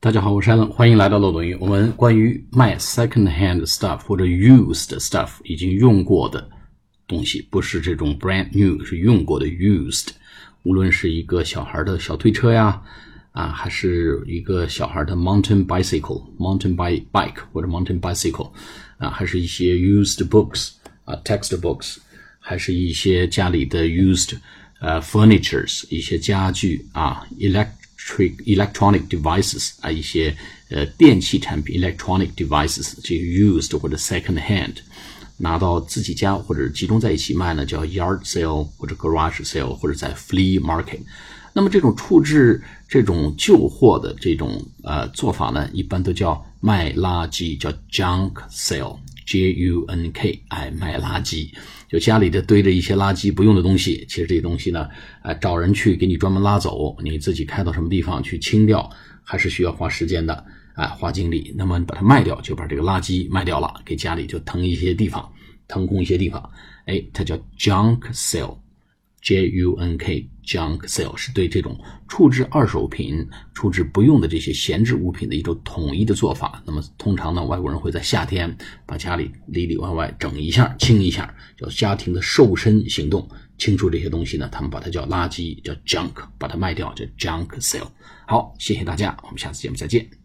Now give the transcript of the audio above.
大家好，我是 Allen，欢迎来到漏斗英语。我们关于卖 second-hand stuff 或者 used stuff 已经用过的东西，不是这种 brand new，是用过的 used。无论是一个小孩的小推车呀，啊，还是一个小孩的 mountain bicycle，mountain bike bike 或者 mountain bicycle，啊，还是一些 used books 啊，textbooks，还是一些家里的 used 呃 furnitures，一些家具啊，elect。Electronic devices 啊，一些呃电器产品 electronic devices，这个 used 或者 second hand，拿到自己家或者集中在一起卖呢，叫 yard sale 或者 garage sale 或者在 flea market。那么这种处置这种旧货的这种呃做法呢，一般都叫卖垃圾，叫 junk sale。J U N K，哎，卖垃圾，就家里的堆着一些垃圾不用的东西，其实这些东西呢，哎，找人去给你专门拉走，你自己开到什么地方去清掉，还是需要花时间的，哎，花精力。那么把它卖掉，就把这个垃圾卖掉了，给家里就腾一些地方，腾空一些地方，哎，它叫 junk sale。J U N K junk sale 是对这种处置二手品、处置不用的这些闲置物品的一种统一的做法。那么通常呢，外国人会在夏天把家里里里外外整一下、清一下，叫家庭的瘦身行动，清除这些东西呢，他们把它叫垃圾，叫 junk，把它卖掉叫 junk sale。好，谢谢大家，我们下次节目再见。